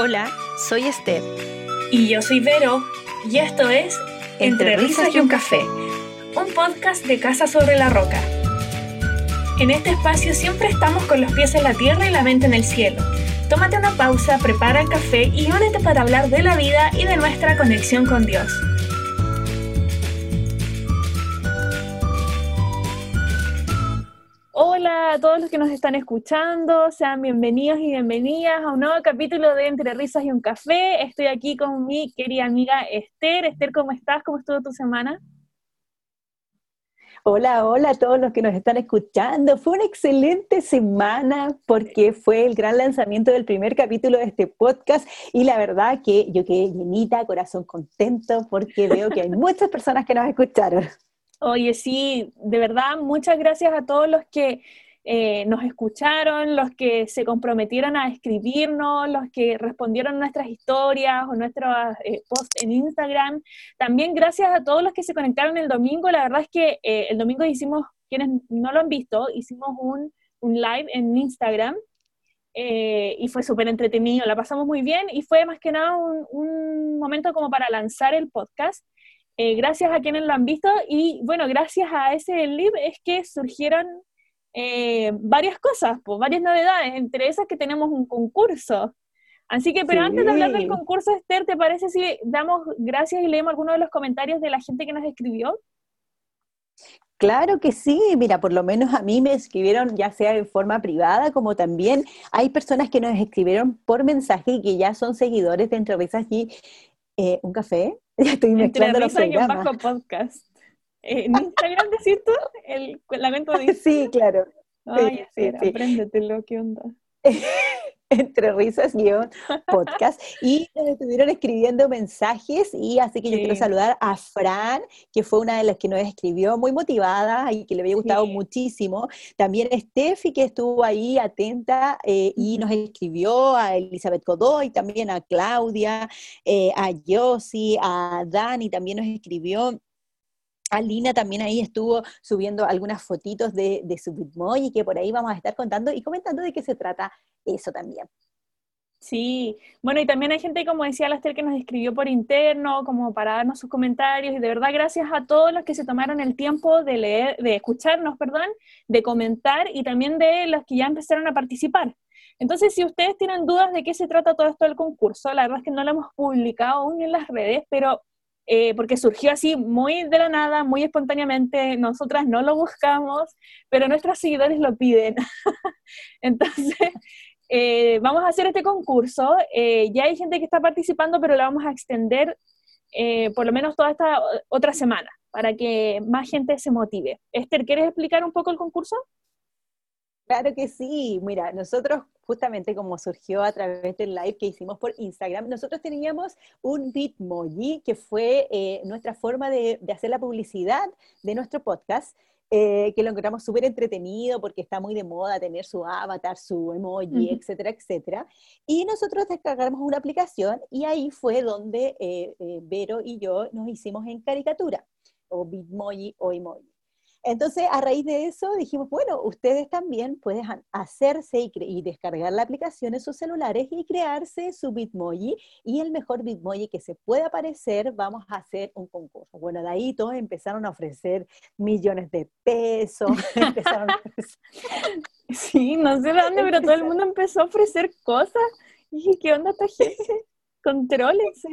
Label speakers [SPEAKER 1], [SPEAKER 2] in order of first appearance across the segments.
[SPEAKER 1] Hola, soy Esther.
[SPEAKER 2] Y yo soy Vero. Y esto es Entre, risas y un café, un podcast de Casa sobre la Roca. En este espacio siempre estamos con los pies en la tierra y la mente en el cielo. Tómate una pausa, prepara el café y únete para hablar de la vida y de nuestra conexión con Dios. A todos los que nos están escuchando, sean bienvenidos y bienvenidas a un nuevo capítulo de Entre Risas y un Café. Estoy aquí con mi querida amiga Esther. Esther, ¿cómo estás? ¿Cómo estuvo tu semana?
[SPEAKER 3] Hola, hola a todos los que nos están escuchando. Fue una excelente semana porque fue el gran lanzamiento del primer capítulo de este podcast y la verdad que yo quedé llenita, corazón contento porque veo que hay muchas personas que nos escucharon.
[SPEAKER 2] Oye, sí, de verdad, muchas gracias a todos los que eh, nos escucharon, los que se comprometieron a escribirnos, los que respondieron nuestras historias o nuestros eh, posts en Instagram. También gracias a todos los que se conectaron el domingo. La verdad es que eh, el domingo hicimos, quienes no lo han visto, hicimos un, live en Instagram y fue súper entretenido, la pasamos muy bien y fue más que nada un, un momento como para lanzar el podcast. Eh, gracias a quienes lo han visto y bueno, gracias a ese live es que surgieron eh, varias cosas, pues, varias novedades, entre esas que tenemos un concurso. Así que, pero antes de hablar del concurso, Esther, ¿te parece si damos gracias y leemos algunos de los comentarios de la gente que nos escribió?
[SPEAKER 3] Claro que sí, mira, por lo menos a mí me escribieron ya sea en forma privada como también hay personas que nos escribieron por mensaje y que ya son seguidores de Entrevistas y eh, un café. Ya estoy mezclando los programas.
[SPEAKER 2] bajo podcast. ¿En Instagram decís tú? El lamento de...
[SPEAKER 3] Sí, claro.
[SPEAKER 2] Ay, sí, sí, apréndetelo, ¿qué onda?
[SPEAKER 3] entre risas guion podcast. Y nos estuvieron escribiendo mensajes y así que yo quiero saludar a Fran que fue una de las que nos escribió muy motivada y que le había gustado muchísimo. También Steffi que estuvo ahí atenta eh, y nos escribió a Elizabeth Godoy también a Claudia eh, a Yossi a Dani también nos escribió Alina también ahí estuvo subiendo algunas fotitos de, su Bitmoji que por ahí vamos a estar contando y comentando de qué se trata eso también.
[SPEAKER 2] Sí, bueno, y también hay gente, como decía Laster, que nos escribió por interno, como para darnos sus comentarios, y de verdad gracias a todos los que se tomaron el tiempo de leer, de escucharnos, perdón, de comentar, y también de los que ya empezaron a participar. Entonces, si ustedes tienen dudas de qué se trata todo esto del concurso, la verdad es que no lo hemos publicado aún en las redes, pero eh, porque surgió así muy de la nada, muy espontáneamente, nosotras no lo buscamos, pero nuestros seguidores lo piden. Entonces, eh, vamos a hacer este concurso, eh, ya hay gente que está participando, pero lo vamos a extender por lo menos toda esta otra semana, para que más gente se motive. Esther, ¿quieres explicar un poco el concurso?
[SPEAKER 3] Claro que sí, mira, nosotros justamente como surgió a través del live que hicimos por Instagram, nosotros teníamos un Bitmoji que fue eh, nuestra forma de, hacer la publicidad de nuestro podcast. Eh, que lo encontramos súper entretenido porque está muy de moda tener su avatar, su emoji, etcétera, etcétera. Y nosotros descargamos una aplicación y ahí fue donde eh, Vero y yo nos hicimos en caricatura, o Bitmoji o emoji. Entonces, a raíz de eso dijimos, bueno, ustedes también pueden hacerse y, descargar la aplicación en sus celulares y crearse su Bitmoji y el mejor Bitmoji que se pueda aparecer, vamos a hacer un concurso. Bueno, de ahí todos empezaron a ofrecer millones de pesos, empezaron a
[SPEAKER 2] Sí, no sé dónde, pero todo el mundo empezó a ofrecer cosas. Y dije, ¿qué onda esta gente? Contrólense.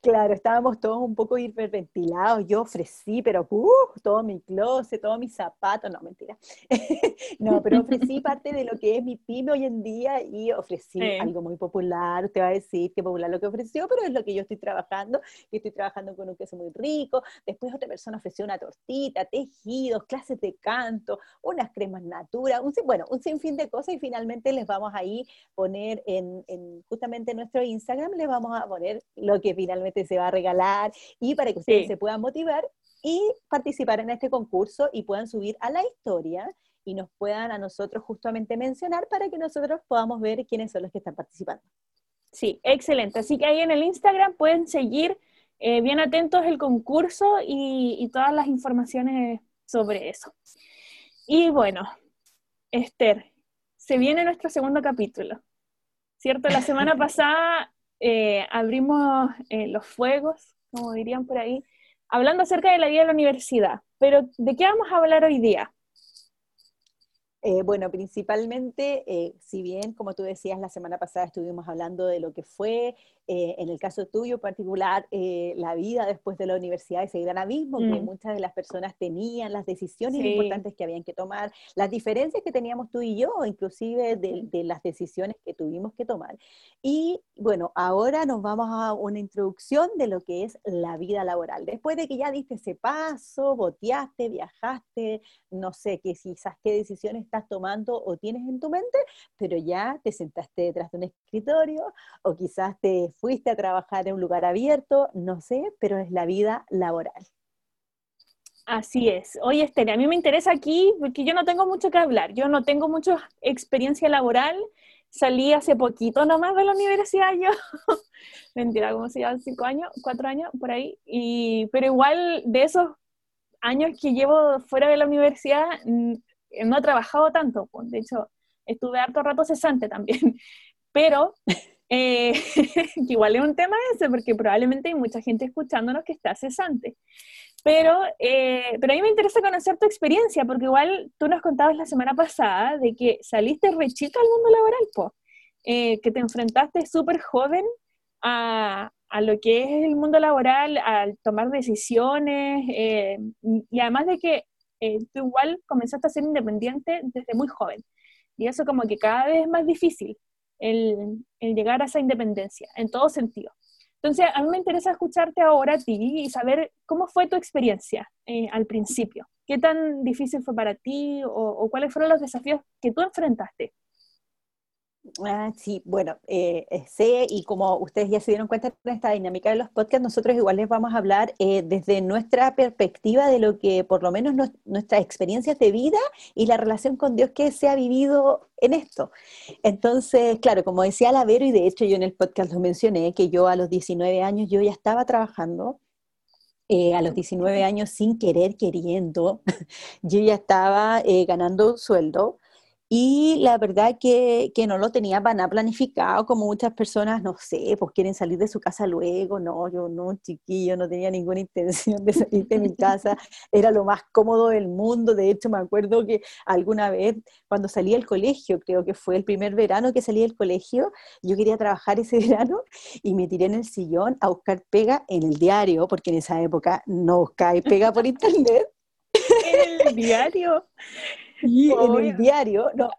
[SPEAKER 3] Claro, estábamos todos un poco hiperventilados. Yo ofrecí, pero uh, todo mi closet, todos mis zapatos, no, mentira. no, pero ofrecí parte de lo que es mi pyme hoy en día y ofrecí algo muy popular. Usted va a decir que popular lo que ofreció, pero es lo que yo estoy trabajando. Yo estoy trabajando con un queso muy rico. Después otra persona ofreció una tortita, tejidos, clases de canto, unas cremas natura, un, bueno, un sinfín de cosas y finalmente les vamos a ir poner en, en justamente en nuestro Instagram, les vamos a poner lo que finalmente se va a regalar y para que ustedes se puedan motivar y participar en este concurso y puedan subir a la historia y nos puedan a nosotros justamente mencionar para que nosotros podamos ver quiénes son los que están participando.
[SPEAKER 2] Sí, excelente. Así que ahí en el Instagram pueden seguir eh, bien atentos el concurso y, y todas las informaciones sobre eso. Y bueno, Esther, se viene nuestro segundo capítulo. ¿cierto? La semana pasada eh, abrimos eh, los fuegos, como dirían por ahí, hablando acerca de la vida de la universidad. Pero, ¿de qué vamos a hablar hoy día?
[SPEAKER 3] Eh, bueno, principalmente, si bien, como tú decías, la semana pasada estuvimos hablando de lo que fue, eh, en el caso tuyo particular, la vida después de la universidad, ese gran abismo que mm. muchas de las personas tenían, las decisiones importantes que habían que tomar, las diferencias que teníamos tú y yo, inclusive de, de, las decisiones que tuvimos que tomar. Y bueno, ahora nos vamos a una introducción de lo que es la vida laboral. Después de que ya diste ese paso, boteaste, viajaste, no sé, quizás qué decisiones estás tomando o tienes en tu mente, pero ya te sentaste detrás de un escritorio o quizás te fuiste a trabajar en un lugar abierto, no sé, pero es la vida laboral.
[SPEAKER 2] Así es. Oye, Esther, a mí me interesa aquí porque yo no tengo mucho que hablar, yo no tengo mucha experiencia laboral, salí hace poquito nomás de la universidad yo, mentira, ¿cómo se llaman? ¿Cinco años? ¿Cuatro años? Por ahí. Y, pero igual de esos años que llevo fuera de la universidad, no he trabajado tanto, pues, de hecho, estuve harto rato cesante también, pero eh, que igual es un tema ese, porque probablemente hay mucha gente escuchándonos que está cesante. Pero, eh, pero a mí me interesa conocer tu experiencia, porque igual tú nos contabas la semana pasada de que saliste rechica al mundo laboral, pues, que te enfrentaste súper joven a, a, lo que es el mundo laboral, al tomar decisiones, y además de que eh, tú igual comenzaste a ser independiente desde muy joven. Y eso como que cada vez es más difícil, el, llegar a esa independencia, en todo sentido. Entonces, a mí me interesa escucharte ahora a ti y saber cómo fue tu experiencia eh, al principio. ¿Qué tan difícil fue para ti o, cuáles fueron los desafíos que tú enfrentaste?
[SPEAKER 3] Ah, sí, bueno, eh, eh, sé y como ustedes ya se dieron cuenta de esta dinámica de los podcasts, nosotros igual les vamos a hablar eh, desde nuestra perspectiva de lo que por lo menos nuestras experiencias de vida y la relación con Dios que se ha vivido en esto. Entonces, claro, como decía la Vero, y de hecho yo en el podcast lo mencioné, que yo a los 19 años yo ya estaba trabajando, a los 19 años sin querer, queriendo, yo ya estaba ganando un sueldo. Y la verdad que, que, no lo tenía para nada planificado, como muchas personas, no sé, pues quieren salir de su casa luego, no, yo no, chiquillo, no tenía ninguna intención de salir de mi casa, era lo más cómodo del mundo, de hecho me acuerdo que alguna vez cuando salí del colegio, creo que fue el primer verano que salí del colegio, yo quería trabajar ese verano y me tiré en el sillón a buscar pega en el diario, porque en esa época no buscáis pega por internet.
[SPEAKER 2] ¿En el diario?
[SPEAKER 3] Y en el diario, no,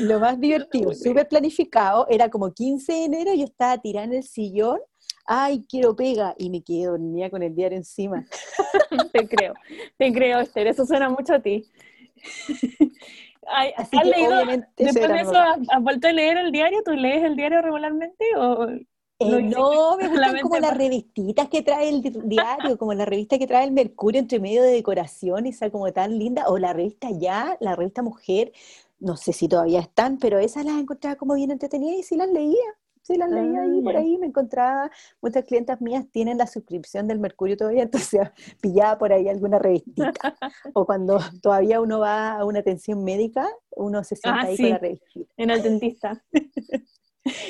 [SPEAKER 3] lo más divertido, súper planificado, era como 15 de enero, yo estaba tirada en el sillón, ay, quiero pega, y me quedé dormida con el diario encima.
[SPEAKER 2] te creo, te creo, Esther, eso suena mucho a ti. ¿Has leído, después de eso, ¿has, vuelto a leer el diario? ¿Tú lees el diario regularmente o
[SPEAKER 3] no, me gustan como las revistitas que trae el diario, como la revista que trae el Mercurio entre medio de decoración, esa como tan linda, o la revista Ya, la revista Mujer, no sé si todavía están, pero esas las encontraba como bien entretenidas y sí las leía, sí las leía ahí por ah, ahí, me encontraba, muchas clientas mías tienen la suscripción del Mercurio todavía, entonces pillaba por ahí alguna revistita, o cuando todavía uno va a una atención médica, uno se sienta ah, ahí con la revistita.
[SPEAKER 2] En el dentista.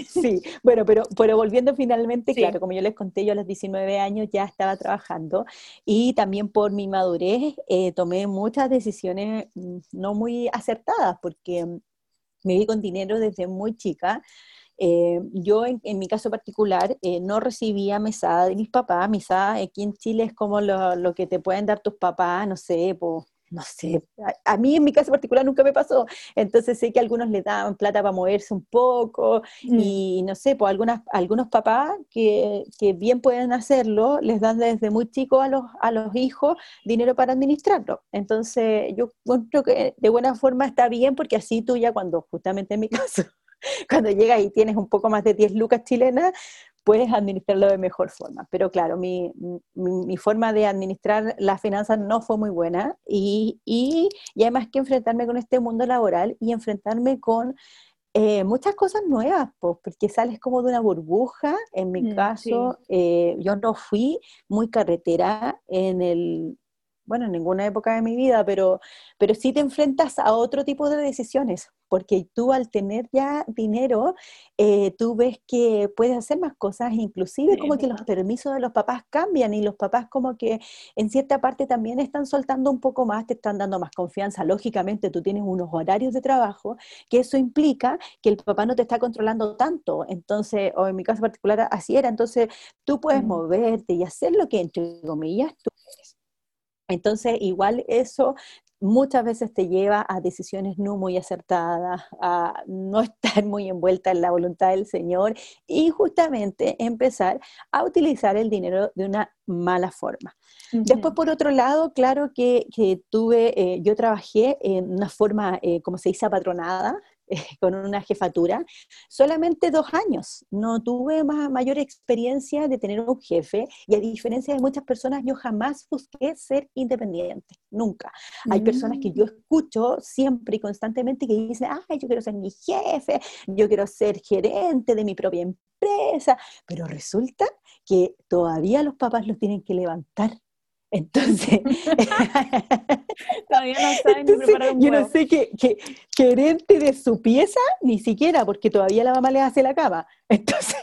[SPEAKER 3] Sí, bueno, pero, pero volviendo finalmente, claro, como yo les conté, yo a los 19 años ya estaba trabajando y también por mi madurez eh, tomé muchas decisiones mm, no muy acertadas porque mm, me vi con dinero desde muy chica. Eh, yo, en, mi caso particular, eh, no recibía mesada de mis papás. Mesada aquí en Chile es como lo, lo que te pueden dar tus papás, no sé, pues no sé, a, mí en mi caso particular nunca me pasó, entonces sé que algunos le daban plata para moverse un poco mm. y no sé, pues algunas, algunos papás que, que, bien pueden hacerlo, les dan desde muy chicos a los, a los hijos dinero para administrarlo. Entonces yo creo que de buena forma está bien porque así tú ya cuando, justamente en mi caso, cuando llegas y tienes un poco más de 10 lucas chilenas, puedes administrarlo de mejor forma. Pero claro, mi, mi, forma de administrar las finanzas no fue muy buena y, y, y, además que enfrentarme con este mundo laboral y enfrentarme con eh, muchas cosas nuevas, pues, porque sales como de una burbuja. En mi mm, caso, eh, yo no fui muy carretera en el bueno, en ninguna época de mi vida, pero, pero sí te enfrentas a otro tipo de decisiones, porque tú al tener ya dinero, eh, tú ves que puedes hacer más cosas, inclusive como que los permisos de los papás cambian y los papás como que en cierta parte también están soltando un poco más, te están dando más confianza. Lógicamente tú tienes unos horarios de trabajo, que eso implica que el papá no te está controlando tanto, entonces, o en mi caso particular así era, entonces tú puedes moverte y hacer lo que entre comillas tú. Entonces, igual eso muchas veces te lleva a decisiones no muy acertadas, a no estar muy envuelta en la voluntad del Señor y justamente empezar a utilizar el dinero de una mala forma. Después, por otro lado, claro que, tuve, eh, yo trabajé en una forma, eh, como se dice, apatronada, con una jefatura, solamente dos años. No tuve más, mayor experiencia de tener un jefe y a diferencia de muchas personas, yo jamás busqué ser independiente, nunca. Hay personas que yo mm. escucho siempre y constantemente que dicen, ay, yo quiero ser mi jefe, yo quiero ser gerente de mi propia empresa, pero resulta que todavía los papás los tienen que levantar entonces,
[SPEAKER 2] todavía no saben ni preparar un
[SPEAKER 3] Yo no sé qué, gerente de su pieza, ni siquiera, porque todavía la mamá le hace la cama. Entonces,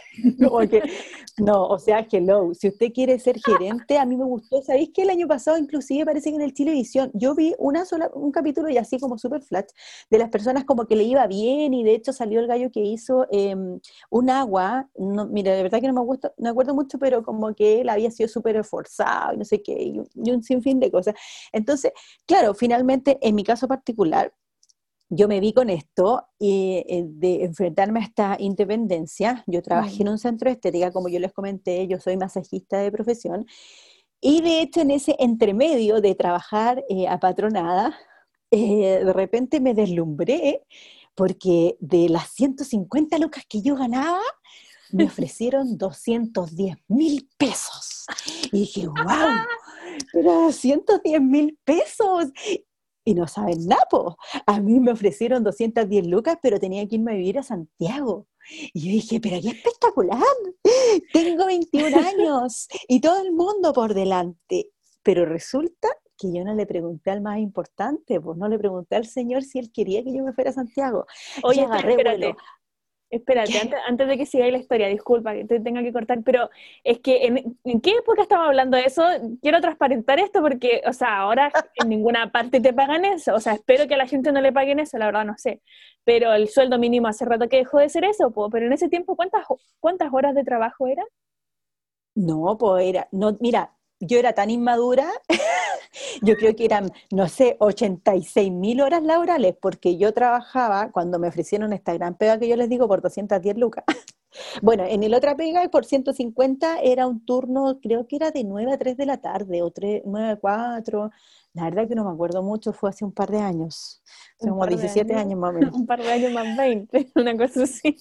[SPEAKER 3] no, o sea, hello, si usted quiere ser gerente, a mí me gustó, ¿sabéis que el año pasado inclusive parece que en el Chilevisión yo vi una sola, un capítulo y así como super flat, de las personas como que le iba bien y de hecho salió el gallo que hizo em, un agua, no, mira, de verdad que no me, gusta, no me acuerdo mucho, pero como que él había sido súper esforzado y no sé qué, y un sinfín de cosas. Entonces, claro, finalmente, en mi caso particular, yo me vi con esto y eh, de enfrentarme a esta independencia. Yo trabajé en un centro de estética, como yo les comenté, yo soy masajista de profesión. Y de hecho, en ese entremedio de trabajar eh, apatronada, eh, de repente me deslumbré porque de las 150 lucas que yo ganaba, me ofrecieron 210 mil pesos. Y dije, wow, pero 210 mil pesos y no saben nada, A mí me ofrecieron 210 lucas, pero tenía que irme a vivir a Santiago. Y yo dije, pero qué espectacular, tengo 21 años y todo el mundo por delante. Pero resulta que yo no le pregunté al más importante, pues no le pregunté al Señor si él quería que yo me fuera a Santiago.
[SPEAKER 2] Oye, agarré espérate, Espérate, antes, antes, de que siga la historia, disculpa que te tenga que cortar, pero es que en, qué época estamos hablando de eso? Quiero transparentar esto porque, o sea, ahora en ninguna parte te pagan eso, o sea, espero que a la gente no le paguen eso, la verdad no sé, pero el sueldo mínimo hace rato que dejó de ser eso, pero en ese tiempo, ¿cuántas, cuántas horas de trabajo era?
[SPEAKER 3] No, pues era, no, mira, yo era tan inmadura, yo creo que eran, no sé, 86 mil horas laborales, porque yo trabajaba, cuando me ofrecieron esta gran pega que yo les digo, por 210 lucas. Bueno, en el otra pega, por 150, era un turno, creo que era de 9 a 3 de la tarde, o 3, 9 a 4. La verdad que no me acuerdo mucho, fue hace un par de años, hace como 17 años? más o menos.
[SPEAKER 2] Un par de años más 20, una cosa así.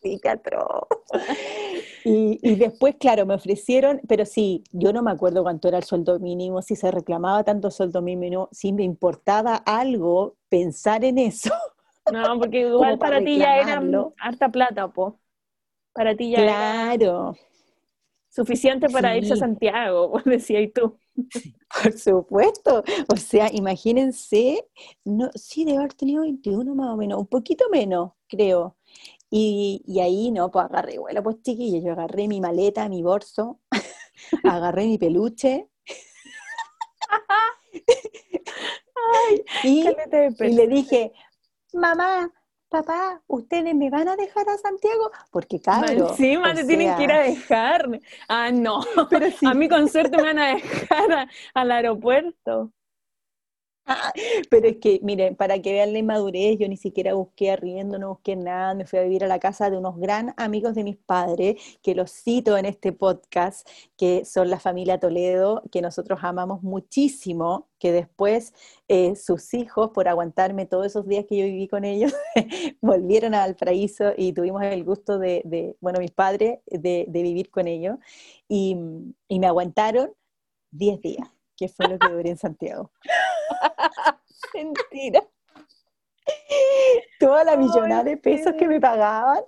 [SPEAKER 3] Sí, y, y, después, claro, me ofrecieron, pero sí, yo no me acuerdo cuánto era el sueldo mínimo, si se reclamaba tanto sueldo mínimo, si me importaba algo pensar en eso.
[SPEAKER 2] No, porque igual para, ti ya era harta plata, po. Para ti ya
[SPEAKER 3] claro.
[SPEAKER 2] Suficiente para irse a Santiago, decías tú.
[SPEAKER 3] Por supuesto. O sea, imagínense, no, sí, debe haber tenido 21 más o menos, un poquito menos, creo. Y, ahí, no, pues agarré, bueno, pues chiquillos, yo agarré mi maleta, mi bolso, agarré mi peluche. y, le dije, mamá, papá, ¿ustedes me van a dejar a Santiago? Porque claro.
[SPEAKER 2] Encima te tienen que ir a dejar. Ah, no. Pero A mí con suerte me van a dejar al aeropuerto.
[SPEAKER 3] Pero es que, miren, para que vean la inmadurez, yo ni siquiera busqué arriendo, no busqué nada, me fui a vivir a la casa de unos gran amigos de mis padres, que los cito en este podcast, que son la familia Toledo, que nosotros amamos muchísimo, que después eh, sus hijos, por aguantarme todos esos días que yo viví con ellos, volvieron a Valparaíso y tuvimos el gusto de, bueno, mis padres, de, vivir con ellos, y, me aguantaron 10 días que fue lo que duré en Santiago.
[SPEAKER 2] Mentira.
[SPEAKER 3] toda la millonada de pesos que me pagaban.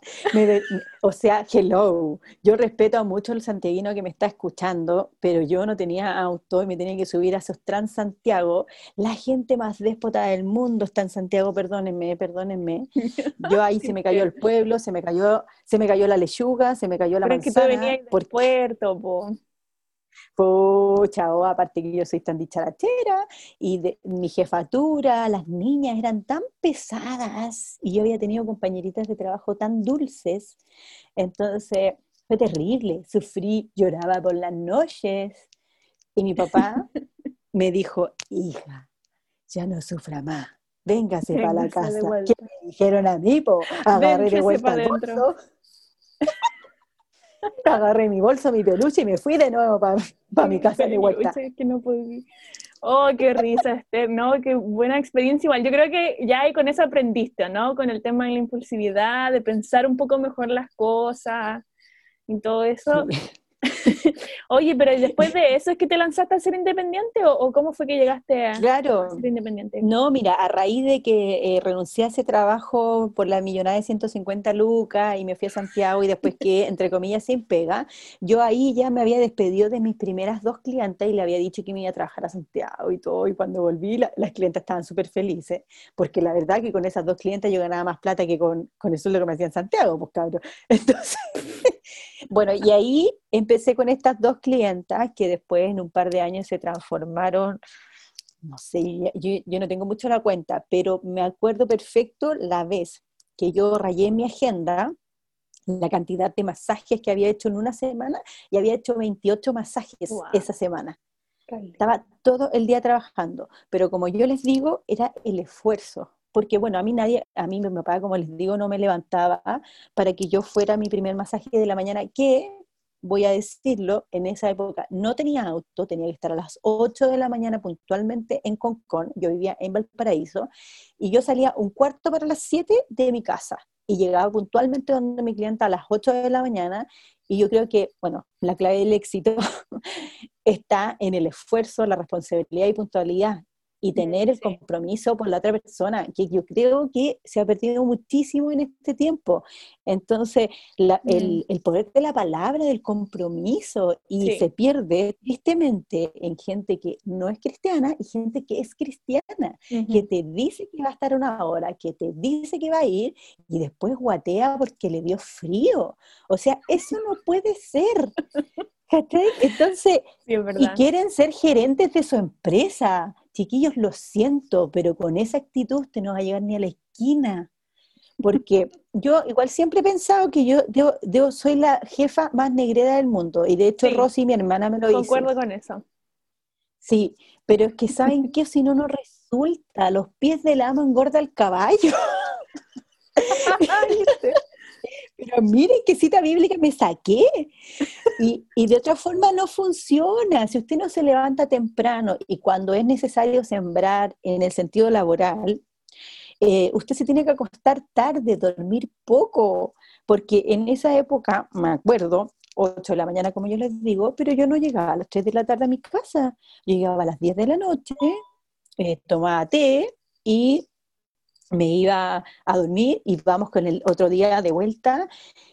[SPEAKER 3] o sea, hello, yo respeto a mucho el santiaguino que me está escuchando, pero yo no tenía auto y me tenía que subir a esos Transantiago. La gente más déspota del mundo está en Santiago, perdónenme, perdónenme. Yo ahí se me cayó el pueblo, se me cayó, se me cayó la lechuga, se me cayó la pero manzana.
[SPEAKER 2] por puerto, po.
[SPEAKER 3] Pucha, oh, aparte que yo soy tan dicharachera y de, mi jefatura, las niñas eran tan pesadas y yo había tenido compañeritas de trabajo tan dulces, entonces fue terrible, sufrí, lloraba por las noches y mi papá me dijo, hija, ya no sufra más, véngase, para la casa. ¿Qué me dijeron a mí? Po? Agarré de vuelta el bolso. Agarré mi bolso, mi peluche y me fui de nuevo para mi casa de vuelta.
[SPEAKER 2] Que no Oh, qué risa, Esther, ¿no? Qué buena experiencia igual. Yo creo que ya ahí con eso aprendiste, ¿no? Con el tema de la impulsividad, de pensar un poco mejor las cosas y todo eso. Oye, pero después de eso es que te lanzaste a ser independiente o, cómo fue que llegaste a, ser independiente?
[SPEAKER 3] No, mira, a raíz de que eh, renuncié a ese trabajo por la millonada de 150 lucas y me fui a Santiago y después que, entre comillas, sin pega, yo ahí ya me había despedido de mis primeras dos clientes y le había dicho que me iba a trabajar a Santiago y todo. Y cuando volví, las clientes estaban súper felices, porque la verdad que con esas dos clientes yo ganaba más plata que con, con eso lo que me hacía en Santiago, pues cabrón. Entonces, bueno, y ahí empecé con estas dos clientas que después en un par de años se transformaron, no sé, yo, no tengo mucho la cuenta, pero me acuerdo perfecto la vez que yo rayé en mi agenda la cantidad de masajes que había hecho en una semana y había hecho 28 masajes esa semana. Estaba todo el día trabajando, pero como yo les digo, era el esfuerzo, porque bueno, a mí nadie, a mí mi papá, como les digo, no me levantaba para que yo fuera mi primer masaje de la mañana, que voy a decirlo, en esa época no tenía auto, tenía que estar a las 8 de la mañana puntualmente en Concón, yo vivía en Valparaíso, y yo salía un cuarto para las 7 de mi casa y llegaba puntualmente donde mi clienta a las 8 de la mañana, y yo creo que, bueno, la clave del éxito está en el esfuerzo, la responsabilidad y puntualidad y tener el compromiso por la otra persona, que yo creo que se ha perdido muchísimo en este tiempo. Entonces, mm. el, poder de la palabra, del compromiso, y se pierde tristemente en gente que no es cristiana y gente que es cristiana, que te dice que va a estar una hora, que te dice que va a ir y después guatea porque le dio frío. O sea, eso no puede ser. Entonces, y quieren ser gerentes de su empresa chiquillos, lo siento, pero con esa actitud usted no va a llegar ni a la esquina. Porque yo igual siempre he pensado que yo, yo, soy la jefa más negrera del mundo. Y de hecho, Rosy, mi hermana, me lo
[SPEAKER 2] dice. Concuerdo con eso.
[SPEAKER 3] Sí, pero es que ¿saben qué? Si no, no resulta. Los pies del amo engorda el caballo. pero miren qué cita bíblica me saqué. Y, y, de otra forma no funciona. Si usted no se levanta temprano y cuando es necesario sembrar en el sentido laboral, eh, usted se tiene que acostar tarde, dormir poco, porque en esa época, me acuerdo, 8 de la mañana como yo les digo, pero yo no llegaba a las 3 de la tarde a mi casa, llegaba a las 10 de la noche, eh, tomaba té y me iba a dormir y vamos con el otro día de vuelta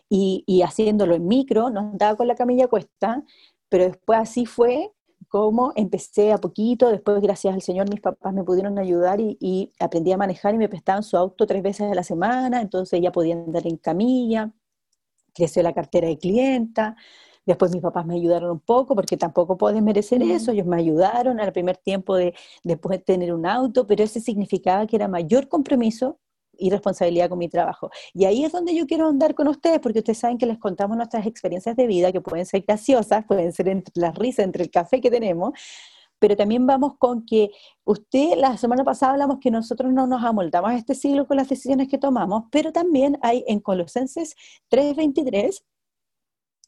[SPEAKER 3] y, y haciéndolo en micro, no andaba con la camilla cuesta, pero después así fue como empecé a poquito, después gracias al Señor mis papás me pudieron ayudar y, y, aprendí a manejar y me prestaban su auto tres veces a la semana, entonces ya podía andar en camilla, creció la cartera de clienta, Después mis papás me ayudaron un poco, porque tampoco pueden merecer eso, ellos me ayudaron al primer tiempo de después de tener un auto, pero ese significaba que era mayor compromiso y responsabilidad con mi trabajo. Y ahí es donde yo quiero andar con ustedes, porque ustedes saben que les contamos nuestras experiencias de vida, que pueden ser graciosas, pueden ser entre las risas, entre el café que tenemos, pero también vamos con que usted, la semana pasada hablamos que nosotros no nos amoldamos a este siglo con las decisiones que tomamos, pero también hay en Colosenses 3:23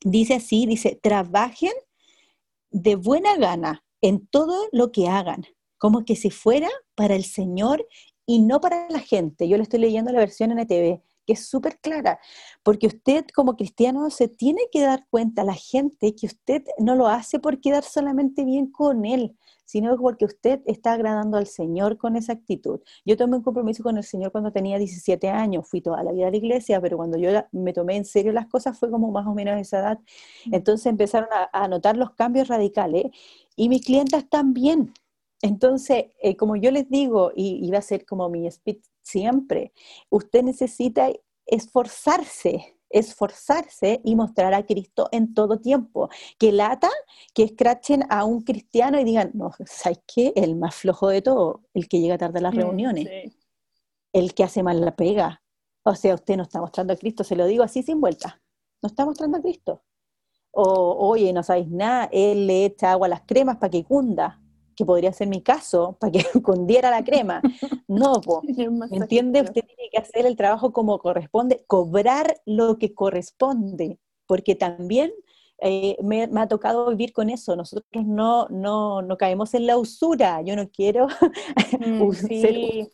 [SPEAKER 3] dice así, dice, trabajen de buena gana en todo lo que hagan, como que si fuera para el Señor y no para la gente. Yo le estoy leyendo la versión NTV, que es súper clara, porque usted como cristiano se tiene que dar cuenta a la gente que usted no lo hace por quedar solamente bien con él, sino porque usted está agradando al Señor con esa actitud. Yo tomé un compromiso con el Señor cuando tenía 17 años, fui toda la vida a la iglesia, pero cuando yo me tomé en serio las cosas fue como más o menos esa edad. Mm. Entonces empezaron a, notar los cambios radicales y mis clientas también. Entonces, eh, como yo les digo, y, va a ser como mi speech siempre, usted necesita esforzarse esforzarse y mostrar a Cristo en todo tiempo. Que lata que escrachen a un cristiano y digan, no, ¿sabes qué? El más flojo de todo, el que llega tarde a las mm, reuniones, el que hace mal la pega. O sea, usted no está mostrando a Cristo, se lo digo así sin vuelta. No está mostrando a Cristo. O, oye, no sabéis nada, él le echa agua a las cremas para que cunda que podría ser mi caso, para que cundiera la crema. No, ¿me entiende? Usted tiene que hacer el trabajo como corresponde, cobrar lo que corresponde, porque también eh, me, ha tocado vivir con eso. Nosotros no, no, no caemos en la usura. Yo no quiero mm, ser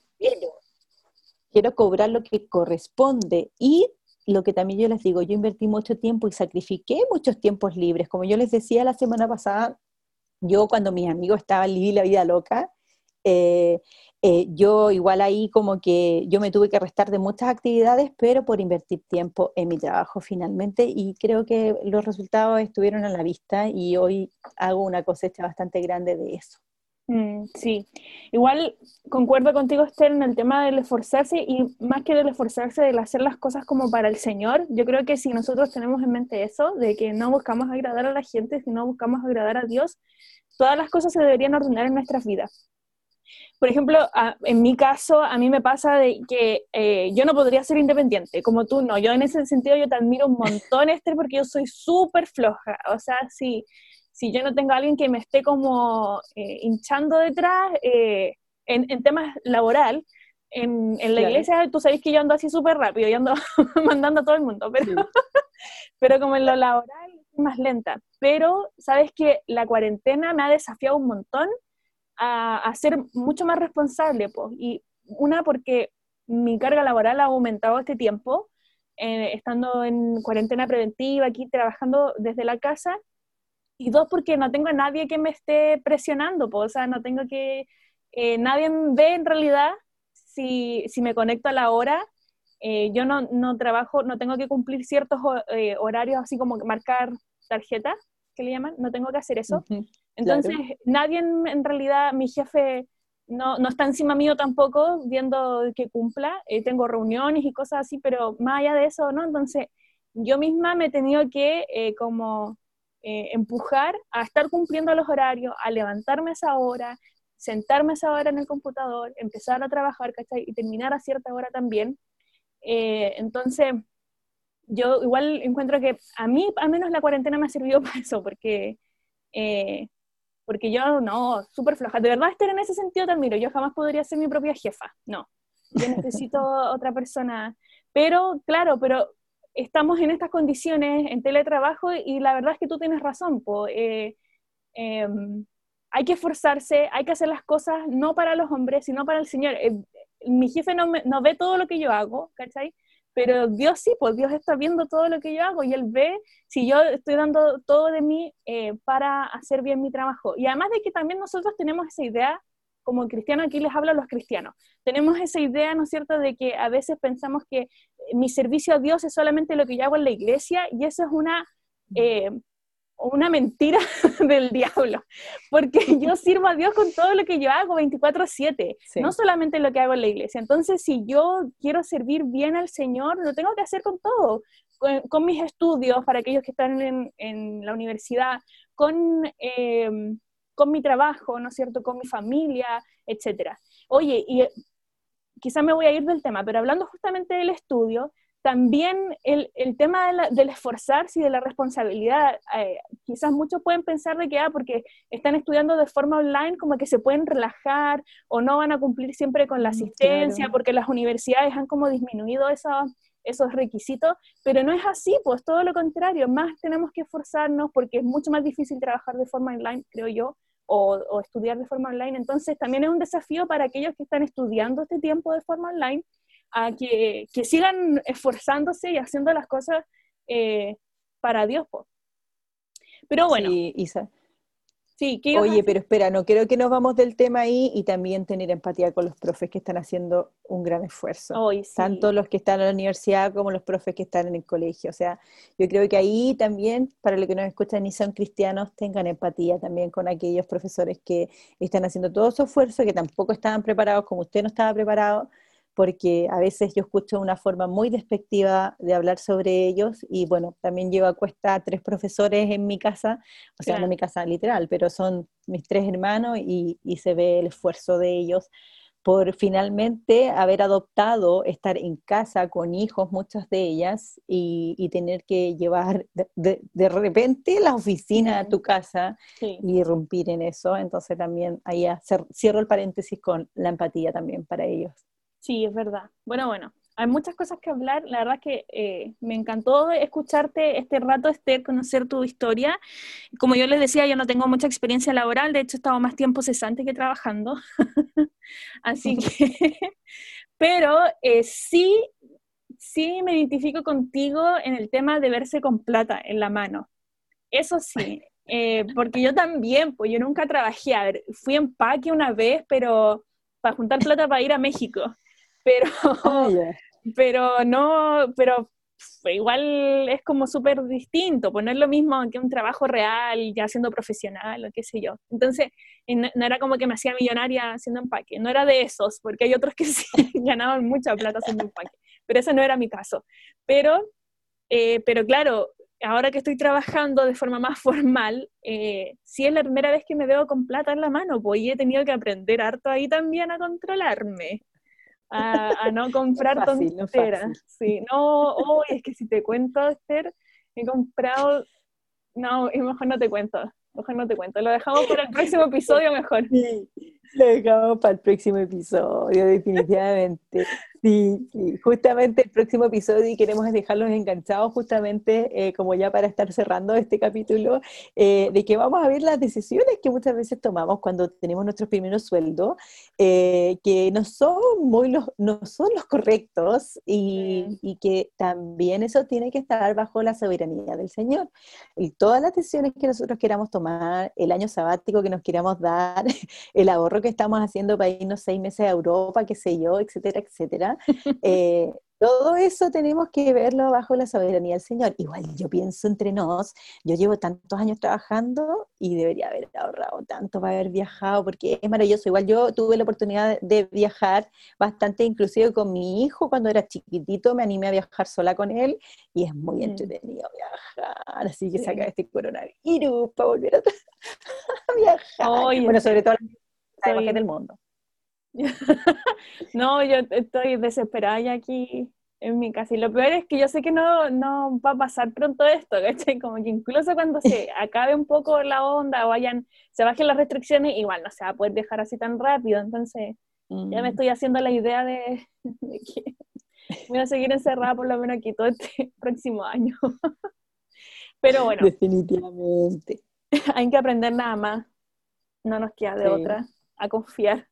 [SPEAKER 3] Quiero cobrar lo que corresponde. Y lo que también yo les digo, yo invertí mucho tiempo y sacrifiqué muchos tiempos libres. Como yo les decía la semana pasada, yo cuando mis amigos estaban viviendo la vida loca, eh, eh, yo igual ahí como que yo me tuve que restar de muchas actividades, pero por invertir tiempo en mi trabajo finalmente y creo que los resultados estuvieron a la vista y hoy hago una cosecha bastante grande de eso.
[SPEAKER 2] Mm, sí, igual concuerdo contigo Esther en el tema del esforzarse y más que del esforzarse, del hacer las cosas como para el Señor, yo creo que si nosotros tenemos en mente eso, de que no buscamos agradar a la gente, sino buscamos agradar a Dios, todas las cosas se deberían ordenar en nuestras vidas. Por ejemplo, en mi caso, a mí me pasa de que eh, yo no podría ser independiente, como tú no. Yo en ese sentido yo te admiro un montón, Esther, porque yo soy súper floja. O sea, si, si yo no tengo a alguien que me esté como eh, hinchando detrás eh, en, en, temas laboral, en, en la iglesia tú sabes que yo ando así súper rápido, yo ando mandando a todo el mundo, pero, pero como en lo laboral más lenta, pero sabes que la cuarentena me ha desafiado un montón a, ser mucho más responsable, pues, y una porque mi carga laboral ha aumentado este tiempo, eh, estando en cuarentena preventiva, aquí trabajando desde la casa, y dos porque no tengo a nadie que me esté presionando, pues, o sea, no tengo que, eh, nadie ve en realidad si, si me conecto a la hora, eh, yo no, no, trabajo, no tengo que cumplir ciertos eh, horarios, así como marcar tarjeta, que le llaman, no tengo que hacer eso. Entonces, nadie en, realidad, mi jefe no, no, está encima mío tampoco, viendo que cumpla. Eh, tengo reuniones y cosas así, pero más allá de eso, ¿no? Entonces, yo misma me he tenido que como empujar a estar cumpliendo los horarios, a levantarme a esa hora, sentarme a esa hora en el computador, empezar a trabajar, ¿cachai? Y terminar a cierta hora también. Eh, entonces, yo igual encuentro que a mí al menos la cuarentena me ha servido para eso, porque, eh, porque yo no, súper floja. De verdad, estar en ese sentido admiro. Yo jamás podría ser mi propia jefa, no. Yo necesito otra persona. Pero, claro, pero estamos en estas condiciones en teletrabajo y la verdad es que tú tienes razón. Eh, em, hay que esforzarse, hay que hacer las cosas no para los hombres, sino para el Señor mi jefe no, no ve todo lo que yo hago, ¿cachai? Pero Dios sí, pues Dios está viendo todo lo que yo hago y Él ve si yo estoy dando todo de mí eh, para hacer bien mi trabajo. Y además de que también nosotros tenemos esa idea, como cristiano aquí les hablo a los cristianos, tenemos esa idea, ¿no es cierto?, de que a veces pensamos que mi servicio a Dios es solamente lo que yo hago en la iglesia y eso es una... Eh, una mentira del diablo, porque yo sirvo a Dios con todo lo que yo hago 24/7, no solamente lo que hago en la iglesia. Entonces, si yo quiero servir bien al Señor, lo tengo que hacer con todo, con, mis estudios, para aquellos que están en, la universidad, con, eh, con mi trabajo, ¿no es cierto?, con mi familia, etcétera. Oye, y quizá me voy a ir del tema, pero hablando justamente del estudio, también el, el tema del esforzarse y de la responsabilidad, eh, quizás muchos pueden pensar de que, ah, porque están estudiando de forma online, como que se pueden relajar o no van a cumplir siempre con la mm, asistencia, porque las universidades han como disminuido esos, esos requisitos, pero no es así, pues todo lo contrario, más tenemos que esforzarnos porque es mucho más difícil trabajar de forma online, creo yo, o, o estudiar de forma online, entonces también es un desafío para aquellos que están estudiando este tiempo de forma online a que, que, sigan esforzándose y haciendo las cosas eh, para Dios. Pero bueno.
[SPEAKER 3] Sí, Isa. Sí, Oye, pero espera, no creo que nos vamos del tema ahí y también tener empatía con los profes que están haciendo un gran esfuerzo. Tanto los que están en la universidad como los profes que están en el colegio. O sea, yo creo que ahí también, para los que nos escuchan y son cristianos, tengan empatía también con aquellos profesores que están haciendo todo su esfuerzo, que tampoco estaban preparados como usted no estaba preparado porque a veces yo escucho una forma muy despectiva de hablar sobre ellos y bueno, también llevo a cuesta tres profesores en mi casa, o sea, no en mi casa literal, pero son mis tres hermanos y, se ve el esfuerzo de ellos por finalmente haber adoptado, estar en casa con hijos, muchas de ellas, y, tener que llevar de, repente la oficina a tu casa y irrumpir en eso. Entonces también ahí cierro el paréntesis con la empatía también para ellos.
[SPEAKER 2] Sí, es verdad. Bueno, bueno, hay muchas cosas que hablar. La verdad que eh, me encantó escucharte este rato, Esther, conocer tu historia. Como yo les decía, yo no tengo mucha experiencia laboral, de hecho he estado más tiempo cesante que trabajando. Así que, pero eh, sí, sí me identifico contigo en el tema de verse con plata en la mano. Eso sí, eh, porque yo también, pues yo nunca trabajé, a ver, fui en empaque una vez, pero para juntar plata para ir a México pero, ah, pero no, pero igual es como súper distinto, pues no es lo mismo que un trabajo real, ya siendo profesional o qué sé yo. Entonces, no, era como que me hacía millonaria haciendo empaque, no era de esos, porque hay otros que sí ganaban mucha plata haciendo empaque, pero ese no era mi caso. Pero, eh, pero claro, ahora que estoy trabajando de forma más formal, eh, sí es la primera vez que me veo con plata en la mano, pues y he tenido que aprender harto ahí también a controlarme a, no comprar no tonteras. sí, no, oh, es que si te cuento, Esther, he comprado, no, mejor no te cuento, mejor no te cuento, lo dejamos para el próximo episodio mejor.
[SPEAKER 3] Sí, lo dejamos para el próximo episodio, definitivamente. Sí, justamente el próximo episodio y queremos dejarlos enganchados justamente eh, como ya para estar cerrando este capítulo, eh, de que vamos a ver las decisiones que muchas veces tomamos cuando tenemos nuestros primeros sueldos, eh, que no son, muy los, no son los correctos y, y, que también eso tiene que estar bajo la soberanía del Señor. Y todas las decisiones que nosotros queramos tomar, el año sabático que nos queramos dar, el ahorro que estamos haciendo para irnos seis meses a Europa, qué sé yo, etcétera, etcétera eh, todo eso tenemos que verlo bajo la soberanía del Señor. Igual yo pienso entre nos, yo llevo tantos años trabajando y debería haber ahorrado tanto para haber viajado, porque es maravilloso. Igual yo tuve la oportunidad de viajar bastante, inclusive con mi hijo cuando era chiquitito, me animé a viajar sola con él y es muy mm. entretenido viajar, así que saca este coronavirus para volver a, viajar. bueno, sobre todo del mundo.
[SPEAKER 2] no, yo estoy desesperada ya aquí en mi casa. Y lo peor es que yo sé que no, no va a pasar pronto esto, ¿cachai? Como que incluso cuando se acabe un poco la onda o vayan, se bajen las restricciones, igual no se va a poder dejar así tan rápido. Entonces, ya me mm. estoy haciendo la idea de, que voy a seguir encerrada por lo menos aquí todo este próximo año. Pero bueno.
[SPEAKER 3] Definitivamente.
[SPEAKER 2] Hay que aprender nada más. No nos queda de otra, a confiar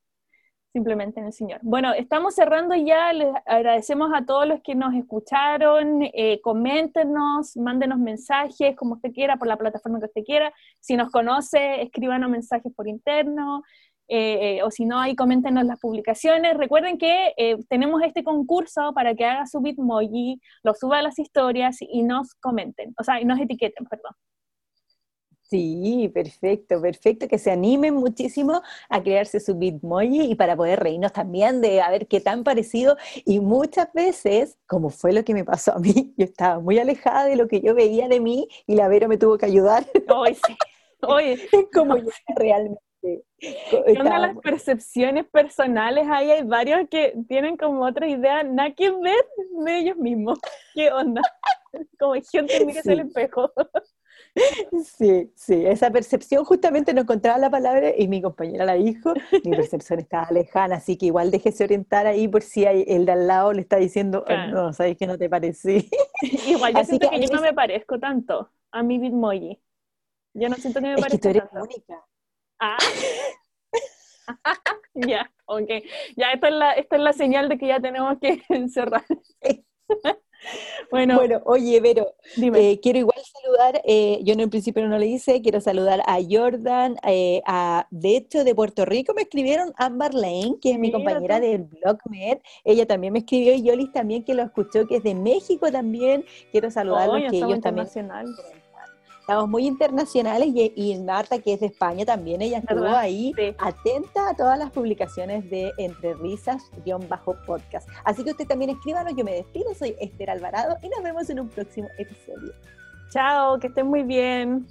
[SPEAKER 2] simplemente en el Señor. Bueno, estamos cerrando ya, les agradecemos a todos los que nos escucharon, eh, coméntenos, mándenos mensajes como usted quiera, por la plataforma que usted quiera, si nos conoce, escríbanos mensajes por interno, eh, o si no, ahí coméntenos las publicaciones. Recuerden que eh, tenemos este concurso para que haga su Bitmoji, lo suba a las historias y nos comenten, o sea, y nos etiqueten, perdón.
[SPEAKER 3] Sí, perfecto, perfecto, que se animen muchísimo a crearse su Bitmoji y para poder reírnos también de a ver qué tan parecido. Y muchas veces, como fue lo que me pasó a mí, yo estaba muy alejada de lo que yo veía de mí y la Vero me tuvo que ayudar.
[SPEAKER 2] Hoy sí, hoy.
[SPEAKER 3] como yo realmente.
[SPEAKER 2] Son las percepciones personales, ahí hay varios que tienen como otra idea, nada que ver de ellos mismos. ¿Qué onda? Como gente mira sí. el espejo.
[SPEAKER 3] Sí, sí, esa percepción justamente no encontraba la palabra y mi compañera la dijo, mi percepción estaba lejana, así que igual déjese orientar ahí por si hay, el de al lado le está diciendo, oh, no, sabes que no te parecí.
[SPEAKER 2] Igual yo siento que, yo no me parezco tanto a mi Bitmoji. Yo no siento que me parezca tanto.
[SPEAKER 3] única.
[SPEAKER 2] Ah. ya, ok. Ya, esta es, la, esta es la señal de que ya tenemos que cerrar.
[SPEAKER 3] Bueno, bueno, oye, Vero, eh, quiero igual saludar, eh, yo en el principio no le hice, quiero saludar a Jordan, eh, a, de hecho, de Puerto Rico me escribieron Amber Lane, que es mi compañera del BlogMed, ella también me escribió, y Yolis también, que lo escuchó, que es de México también, quiero saludarlos, que ellos también estamos muy internacionales y, Marta, que es de España también, ella estuvo ahí atenta a todas las publicaciones de Entre Risas-podcast. Así que usted también escríbanos, yo me despido, soy Esther Alvarado y nos vemos en un próximo episodio.
[SPEAKER 2] Chao, que estén muy bien.